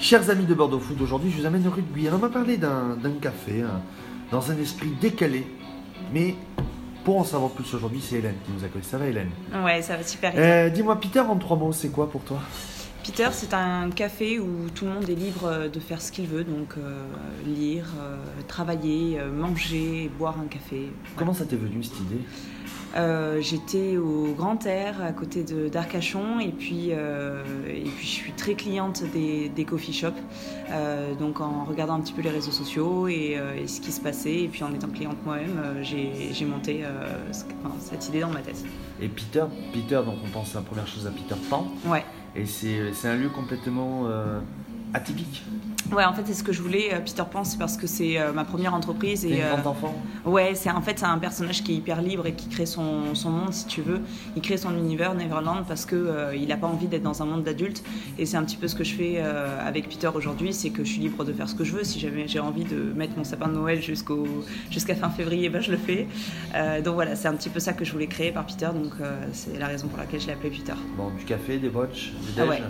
Chers amis de Bordeaux Food, aujourd'hui je vous amène au rugby. On m'a parlé d'un café, hein, dans un esprit décalé. Mais pour en savoir plus aujourd'hui, c'est Hélène qui nous accueille. Ça va Hélène? Ouais, ça va super. Euh, Dis-moi Peter, en trois mots, c'est quoi pour toi? Peter, c'est un café où tout le monde est libre de faire ce qu'il veut, donc euh, lire, euh, travailler, euh, manger, boire un café. Comment ça t'est venu cette idée? Euh, J'étais au Grand Air, à côté d'Arcachon, et puis euh, et puis je suis très cliente des, des coffee shops. Euh, donc en regardant un petit peu les réseaux sociaux et, et ce qui se passait, et puis en étant cliente moi-même, j'ai monté ce- enfin, cette idée dans ma tête. Et Peter, Peter, donc on pense la première chose à Peter Pan. Ouais. Et c'est c'est un lieu complètement atypique. Ouais, en fait, c'est ce que je voulais. euh, Peter Pan, c'est parce que c'est euh, ma première entreprise. Et, une euh, enfant ouais, c'est en fait, c'est un personnage qui est hyper libre et qui crée son, son monde, si tu veux. Il crée son univers, Neverland, parce que euh, il n'a pas envie d'être dans un monde d'adultes. Et c'est un petit peu ce que je fais euh, avec Peter aujourd'hui, c'est que je suis libre de faire ce que je veux. Si jamais j'ai envie de mettre mon sapin de Noël jusqu'au jusqu'à fin février, ben, je le fais. Donc voilà, c'est un petit peu ça que je voulais créer par Peter. Donc c'est la raison pour laquelle je l'ai appelé Peter. Bon, du café, des watch, des Ah déj ouais,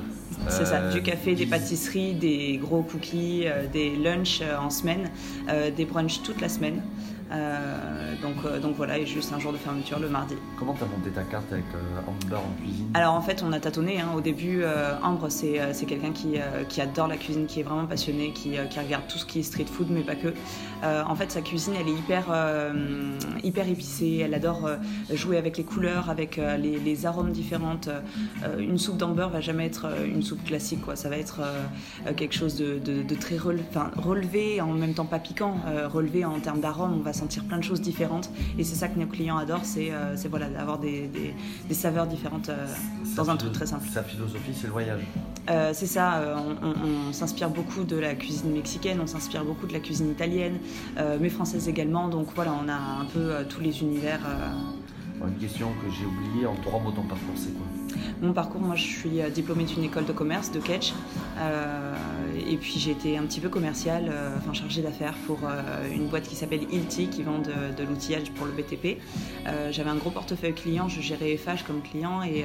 C'est ça, du café, des pâtisseries, des gros cookies, euh, des lunchs euh, en semaine, euh, des brunchs toute la semaine. Euh, donc, euh, donc voilà, et juste un jour de fermeture le mardi. Comment t'as monté ta carte avec euh, Amber en cuisine? Alors en fait, on a tâtonné. hein. Au début, Ambre, c'est c'est quelqu'un qui, qui adore la cuisine, qui est vraiment passionné, qui, qui regarde tout ce qui est street food, mais pas que. En fait, sa cuisine, elle est hyper, hyper épicée. Elle adore jouer avec les couleurs, avec les, les arômes différentes. Une soupe d'Amber va jamais être une soupe classique, quoi. Ça va être quelque chose de, de- de très enfin, relevé, en même temps pas piquant, relevé en termes d'arômes. On va sentir plein de choses différentes. Et c'est ça que nos clients adorent, c'est euh, voilà, d'avoir des, des- des saveurs différentes euh, dans un truc très simple. Sa philosophie, c'est le voyage. Euh, c'est ça, euh, on, on- on s'inspire beaucoup de la cuisine mexicaine, on s'inspire beaucoup de la cuisine italienne, euh, mais française également. Donc voilà, on a un peu tous les univers. une question que j'ai oubliée, en trois mots ton parcours, c'est quoi? Mon parcours, moi je suis euh, diplômée d'une école de commerce, de Ketch, euh, et puis j'ai été un petit peu commerciale, euh, enfin chargée d'affaires pour euh, une boîte qui s'appelle Ilti, qui vend de, de l'outillage pour le BTP. J'avais un gros portefeuille client, je gérais FH comme client et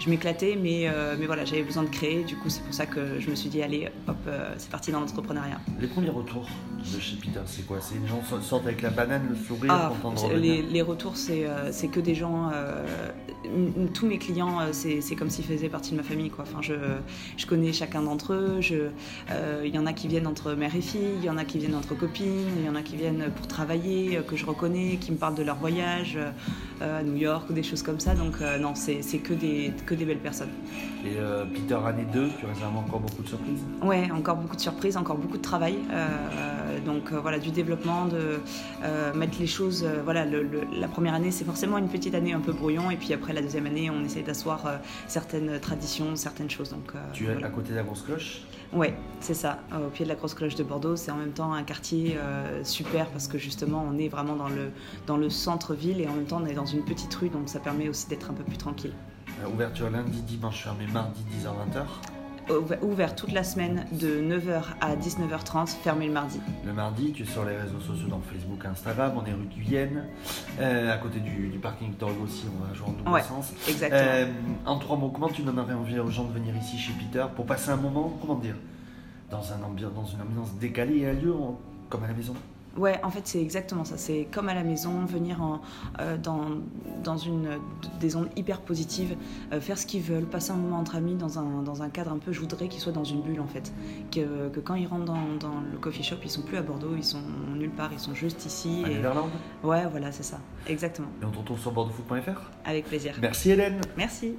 je m'éclatais, mais, mais voilà, j'avais besoin de créer, du coup c'est pour ça que je me suis dit, allez, hop, c'est parti dans l'entrepreneuriat. Les premiers retours de chez Peter, c'est quoi? C'est les gens so- sortent avec la banane, le sourire, Ah, les, les retours, c'est c'est que des gens. tous mes clients, c'est comme s'ils faisaient partie de ma famille. Quoi. Je, connais chacun d'entre eux. euh, Il y en a qui viennent entre mère et fille, il y en a qui viennent entre copines, il y en a qui viennent pour travailler, euh, que je reconnais, qui me parlent de leur voyage euh, à New York ou des choses comme ça. Donc, euh, non, c'est c'est que des, que des belles personnes. Et euh, Peter année 2, tu réserves encore beaucoup de surprises? Ouais, encore beaucoup de surprises, encore beaucoup de travail. Euh, donc euh, voilà, du développement, de euh, mettre les choses. euh, voilà, le- le- la première année, c'est forcément une petite année un peu brouillon, et puis après la deuxième année, on essaie d'asseoir euh, certaines traditions, certaines choses. Donc, euh, Tu es voilà. à côté de la grosse cloche? Ouais, c'est ça. Euh, Au pied de la grosse cloche de Bordeaux, c'est en même temps un quartier euh, super parce que justement, on est vraiment dans le dans le centre-ville et en même temps, on est dans une petite rue, donc ça permet aussi d'être un peu plus tranquille. Euh, Ouverture lundi, dimanche, fermé mardi, 10h-20h. Ouver- Ouvert toute la semaine de 9h à 19h30, fermé le mardi. Le mardi, tu es sur les réseaux sociaux, dans Facebook, Instagram, on est rue de Vienne, euh, à côté du, du parking Hugo aussi, on va jouer en double Ouais. sens. Exactement. Euh, en trois mots, comment tu donnerais envie aux gens de venir ici chez Peter pour passer un moment, comment dire, dans, un ambiance, dans une ambiance décalée et un lieu comme à la maison? Ouais, en fait, c'est exactement ça. C'est comme à la maison, venir en, euh, dans, dans une, des zones hyper positives, euh, faire ce qu'ils veulent, passer un moment entre amis dans un, dans un cadre un peu. Je voudrais qu'ils soient dans une bulle, en fait. Que, que quand ils rentrent dans, dans le coffee shop, ils sont plus à Bordeaux, ils sont nulle part, ils sont juste ici. À et- Ouais, voilà, c'est ça. Exactement. Et on te retrouve sur bordeauxfoot.fr Avec plaisir. Merci Hélène Merci.